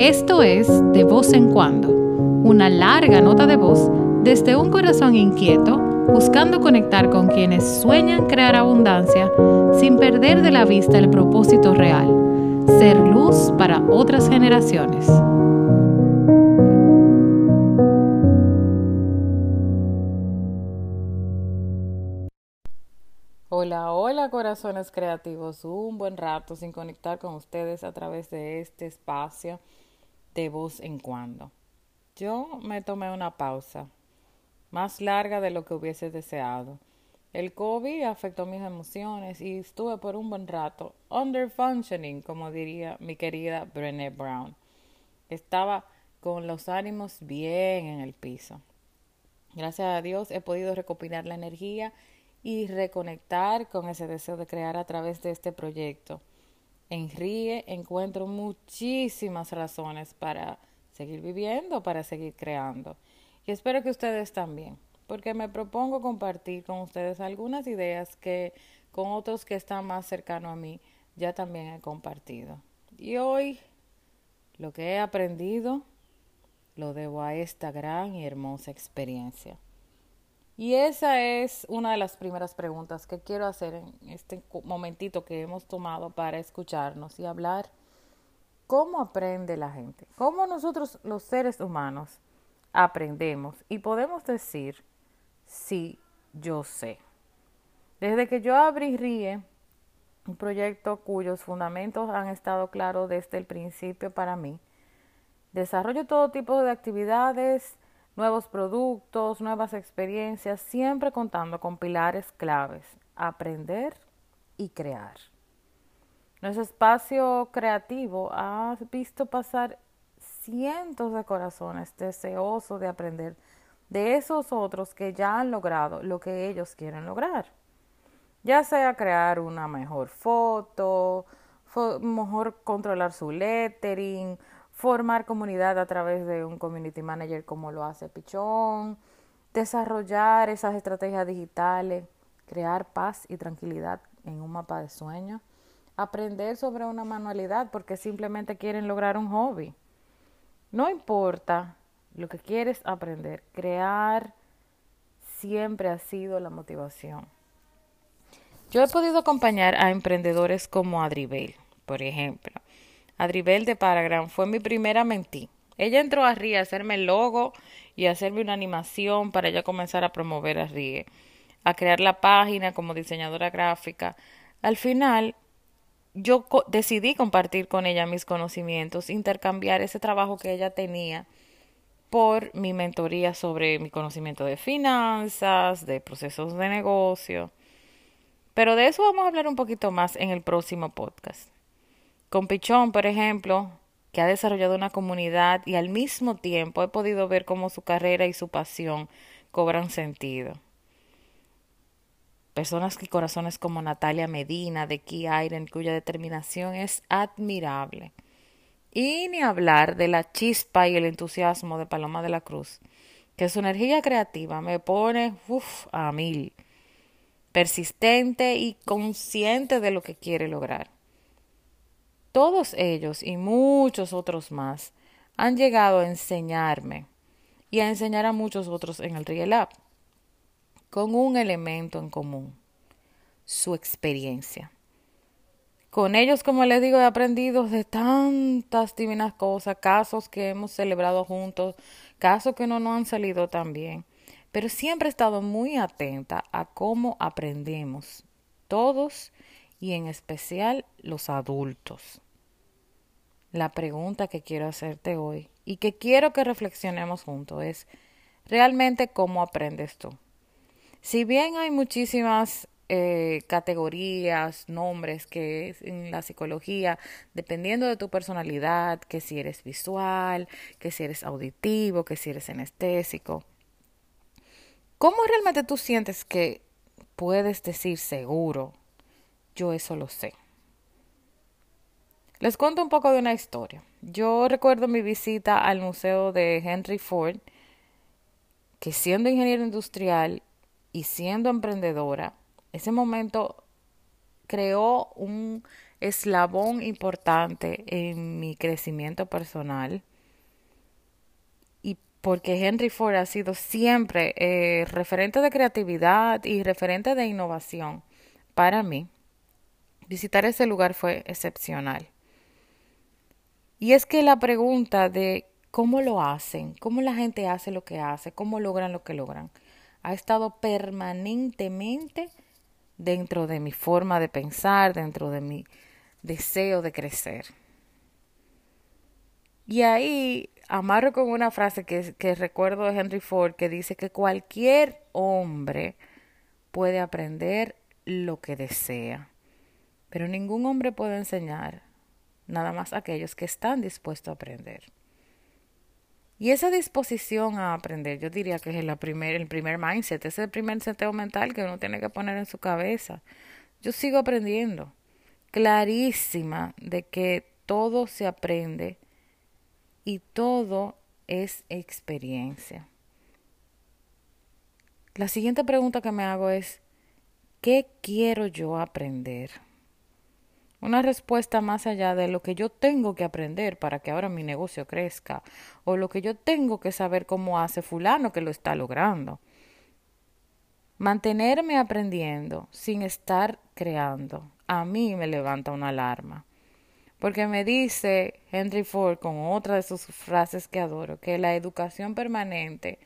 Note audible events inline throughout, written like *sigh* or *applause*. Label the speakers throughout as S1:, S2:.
S1: Esto es De voz en cuando, una larga nota de voz desde un corazón inquieto buscando conectar con quienes sueñan crear abundancia sin perder de la vista el propósito real, ser luz para otras generaciones.
S2: Hola, hola corazones creativos, un buen rato sin conectar con ustedes a través de este espacio de voz en cuando. Yo me tomé una pausa, más larga de lo que hubiese deseado. El COVID afectó mis emociones y estuve por un buen rato under functioning, como diría mi querida Brené Brown. Estaba con los ánimos bien en el piso. Gracias a Dios he podido recopilar la energía y reconectar con ese deseo de crear a través de este proyecto. En encuentro muchísimas razones para seguir viviendo, para seguir creando. Y espero que ustedes también, porque me propongo compartir con ustedes algunas ideas que con otros que están más cercanos a mí ya también he compartido. Y hoy lo que he aprendido lo debo a esta gran y hermosa experiencia. Y esa es una de las primeras preguntas que quiero hacer en este momentito que hemos tomado para escucharnos y hablar. ¿Cómo aprende la gente? ¿Cómo nosotros los seres humanos aprendemos? Y podemos decir, sí, yo sé. Desde que yo abrí RIE, un proyecto cuyos fundamentos han estado claros desde el principio para mí, desarrollo todo tipo de actividades nuevos productos, nuevas experiencias, siempre contando con pilares claves, aprender y crear. Nuestro espacio creativo ha visto pasar cientos de corazones deseosos de aprender de esos otros que ya han logrado lo que ellos quieren lograr. Ya sea crear una mejor foto, mejor controlar su lettering, formar comunidad a través de un community manager como lo hace Pichón, desarrollar esas estrategias digitales, crear paz y tranquilidad en un mapa de sueños, aprender sobre una manualidad porque simplemente quieren lograr un hobby. No importa lo que quieres aprender, crear siempre ha sido la motivación. Yo he podido acompañar a emprendedores como Adribel, por ejemplo, Adribel de Paragram fue mi primera mentí. Ella entró a RIE a hacerme el logo y a hacerme una animación para ella comenzar a promover a RIE, a crear la página como diseñadora gráfica. Al final, yo decidí compartir con ella mis conocimientos, intercambiar ese trabajo que ella tenía por mi mentoría sobre mi conocimiento de finanzas, de procesos de negocio. Pero de eso vamos a hablar un poquito más en el próximo podcast. Con Pichón, por ejemplo, que ha desarrollado una comunidad y al mismo tiempo he podido ver cómo su carrera y su pasión cobran sentido. Personas que corazones como Natalia Medina de Key Iron, cuya determinación es admirable. Y ni hablar de la chispa y el entusiasmo de Paloma de la Cruz, que su energía creativa me pone uf, a mil, persistente y consciente de lo que quiere lograr. Todos ellos y muchos otros más han llegado a enseñarme y a enseñar a muchos otros en el Real con un elemento en común, su experiencia. Con ellos, como les digo, he aprendido de tantas divinas cosas, casos que hemos celebrado juntos, casos que no nos han salido tan bien, pero siempre he estado muy atenta a cómo aprendemos todos y en especial los adultos. La pregunta que quiero hacerte hoy y que quiero que reflexionemos juntos es, ¿realmente cómo aprendes tú? Si bien hay muchísimas eh, categorías, nombres que en la psicología, dependiendo de tu personalidad, que si eres visual, que si eres auditivo, que si eres anestésico, ¿cómo realmente tú sientes que puedes decir seguro yo eso lo sé. Les cuento un poco de una historia. Yo recuerdo mi visita al museo de Henry Ford, que siendo ingeniero industrial y siendo emprendedora, ese momento creó un eslabón importante en mi crecimiento personal y porque Henry Ford ha sido siempre eh, referente de creatividad y referente de innovación para mí. Visitar ese lugar fue excepcional. Y es que la pregunta de cómo lo hacen, cómo la gente hace lo que hace, cómo logran lo que logran, ha estado permanentemente dentro de mi forma de pensar, dentro de mi deseo de crecer. Y ahí amarro con una frase que, recuerdo de Henry Ford que dice que cualquier hombre puede aprender lo que desea, pero ningún hombre puede enseñar, nada más aquellos que están dispuestos a aprender. Y esa disposición a aprender, yo diría que es el primer mindset, es el primer seteo mental que uno tiene que poner en su cabeza. Yo sigo aprendiendo, clarísima de que todo se aprende y todo es experiencia. La siguiente pregunta que me hago es, ¿qué quiero yo aprender? Una respuesta más allá de lo que yo tengo que aprender para que ahora mi negocio crezca o lo que yo tengo que saber cómo hace fulano que lo está logrando. Mantenerme aprendiendo sin estar creando a mí me levanta una alarma. Porque me dice Henry Ford con otra de sus frases que adoro, que la educación permanente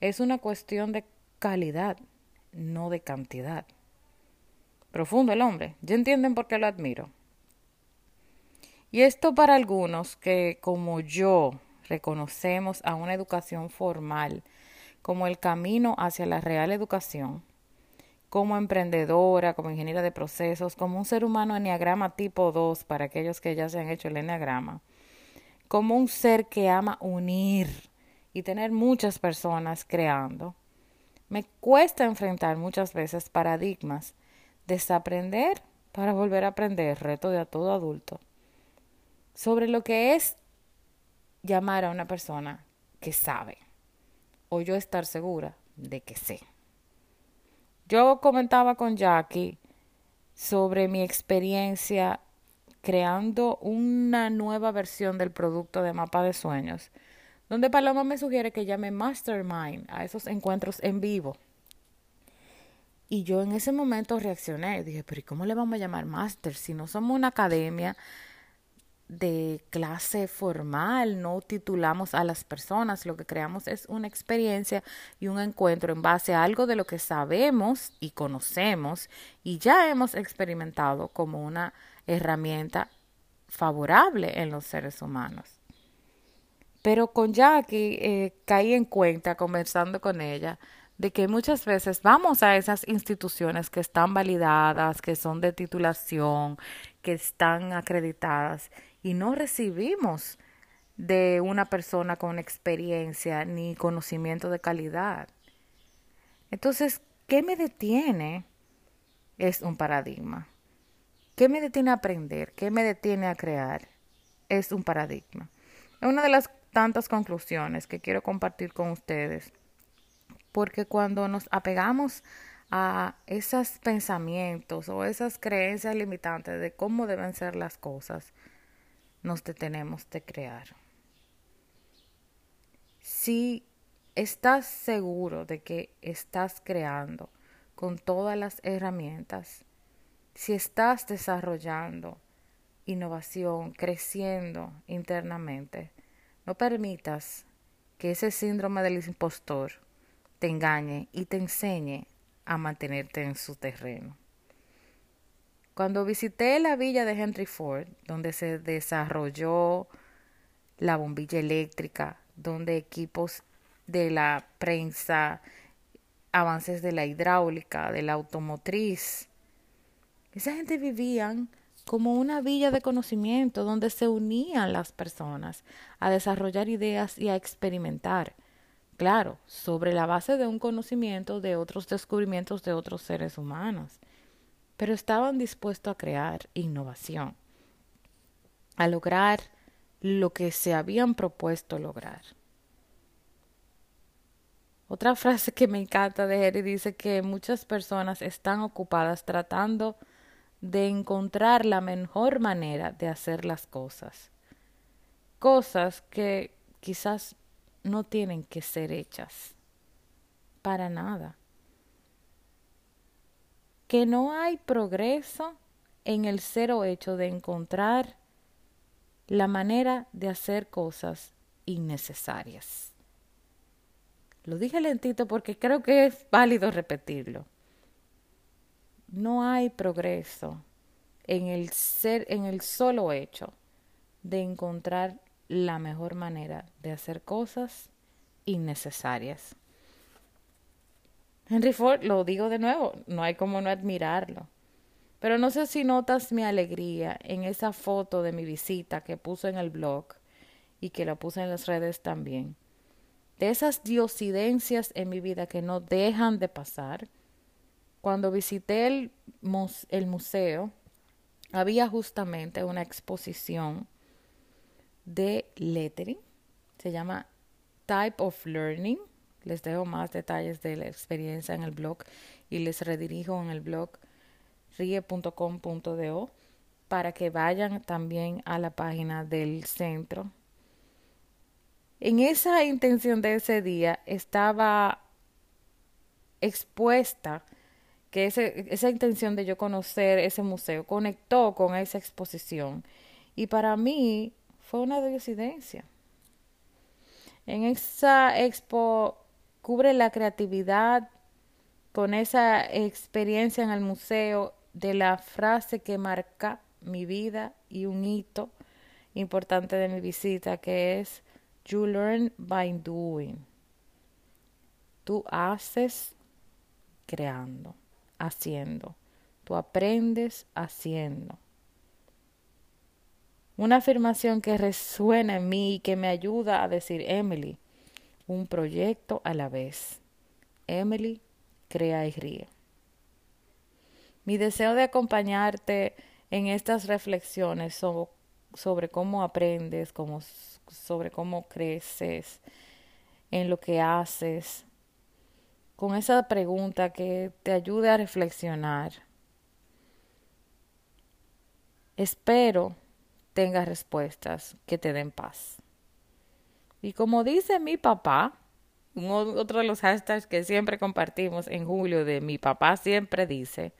S2: es una cuestión de calidad, no de cantidad. Profundo el hombre. ¿Ya entienden por qué lo admiro? Y esto para algunos que, como yo, reconocemos a una educación formal como el camino hacia la real educación, como emprendedora, como ingeniera de procesos, como un ser humano enneagrama tipo 2 para aquellos que ya se han hecho el enneagrama, como un ser que ama unir y tener muchas personas creando, me cuesta enfrentar muchas veces paradigmas Desaprender para volver a aprender, reto de a todo adulto. Sobre lo que es llamar a una persona que sabe o yo estar segura de que sé. Yo comentaba con Jackie sobre mi experiencia creando una nueva versión del producto de mapa de sueños, donde Paloma me sugiere que llame Mastermind a esos encuentros en vivo y yo en ese momento reaccioné, dije, pero ¿y cómo le vamos a llamar máster si no somos una academia de clase formal, no titulamos a las personas, lo que creamos es una experiencia y un encuentro en base a algo de lo que sabemos y conocemos y ya hemos experimentado como una herramienta favorable en los seres humanos. Pero con Jackie eh, caí en cuenta, conversando con ella, de que muchas veces vamos a esas instituciones que están validadas, que son de titulación, que están acreditadas y no recibimos de una persona con experiencia ni conocimiento de calidad. Entonces, ¿qué me detiene? Es un paradigma. ¿Qué me detiene a aprender? ¿Qué me detiene a crear? Es un paradigma. Una de las tantas conclusiones que quiero compartir con ustedes porque cuando nos apegamos a esos pensamientos o esas creencias limitantes de cómo deben ser las cosas, nos detenemos de crear. Si estás seguro de que estás creando con todas las herramientas, si estás desarrollando innovación, creciendo internamente, no permitas que ese síndrome del impostor te engañe y te enseñe a mantenerte en su terreno. Cuando visité la villa de Henry Ford, donde se desarrolló la bombilla eléctrica, donde equipos de la prensa, avances de la hidráulica, de la automotriz, esa gente vivían como una villa de conocimiento donde se unían las personas a desarrollar ideas y a experimentar claro, sobre la base de un conocimiento de otros descubrimientos de otros seres humanos, pero estaban dispuestos a crear innovación, a lograr lo que se habían propuesto lograr. Otra *laughs* frase que me encanta de Harry dice que muchas personas están ocupadas tratando de encontrar la mejor manera de hacer las cosas. Cosas que quizás no tienen que ser hechas. Para nada. Que no hay progreso en el cero hecho de encontrar la manera de hacer cosas innecesarias. Lo dije lentito porque creo que es válido repetirlo. No hay progreso en el ser, en el solo hecho de encontrar la mejor manera de hacer cosas innecesarias. Henry Ford, lo digo de nuevo, no hay como no admirarlo. Pero no sé si notas mi alegría en esa foto de mi visita que puso en el blog y que la puse en las redes también. De esas diosidencias en mi vida que no dejan de pasar. Cuando visité el, el museo, había justamente una exposición de lettering. Se llama Type of Learning. Les dejo más detalles de la experiencia en el blog y les redirijo en el blog rie.com.do para que vayan también a la página del centro. En esa intención de ese día estaba expuesta que esa intención de yo conocer ese museo conectó con esa exposición y para mí fue una diosidencia. En esa expo cubre la creatividad con esa experiencia en el museo de la frase que marca mi vida y un hito importante de mi visita, que es You learn by doing. Tú haces creando, haciendo. Tú aprendes haciendo. Una afirmación que resuena en mí y que me ayuda a decir, Emily, un proyecto a la vez. Emily, crea y ríe. Mi deseo de acompañarte en estas reflexiones sobre, cómo aprendes, sobre cómo creces en lo que haces, con esa pregunta que te ayude a reflexionar. Espero tengas respuestas que te den paz. Y como dice mi papá, otro de los hashtags que siempre compartimos en julio de mi papá siempre dice,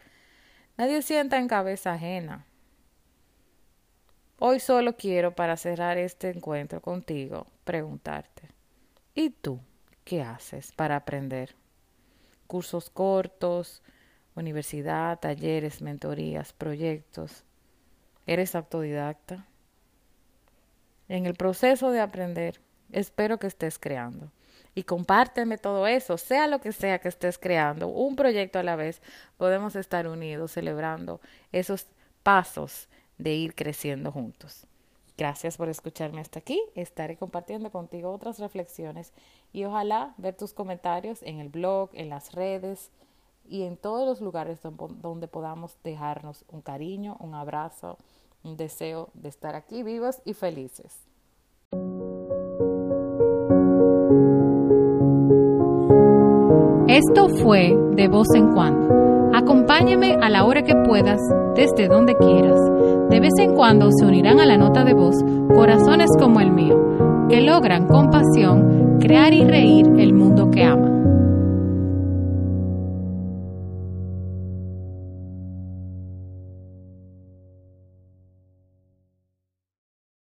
S2: Nadie sienta en cabeza ajena. Hoy solo quiero, para cerrar este encuentro contigo, preguntarte, ¿y tú qué haces para aprender? Cursos cortos, universidad, talleres, mentorías, proyectos. ¿Eres autodidacta? En el proceso de aprender, espero que estés creando y compárteme todo eso, sea lo que sea que estés creando, un proyecto a la vez, podemos estar unidos celebrando esos pasos de ir creciendo juntos. Gracias por escucharme hasta aquí. Estaré compartiendo contigo otras reflexiones y ojalá ver tus comentarios en el blog, en las redes y en todos los lugares donde podamos dejarnos un cariño, un abrazo, un deseo de estar aquí vivos y felices.
S1: Esto fue De Voz en Cuando. Acompáñame a la hora que puedas, desde donde quieras. De vez en cuando se unirán a la nota de voz corazones como el mío, que logran con pasión crear y reír el mundo que aman.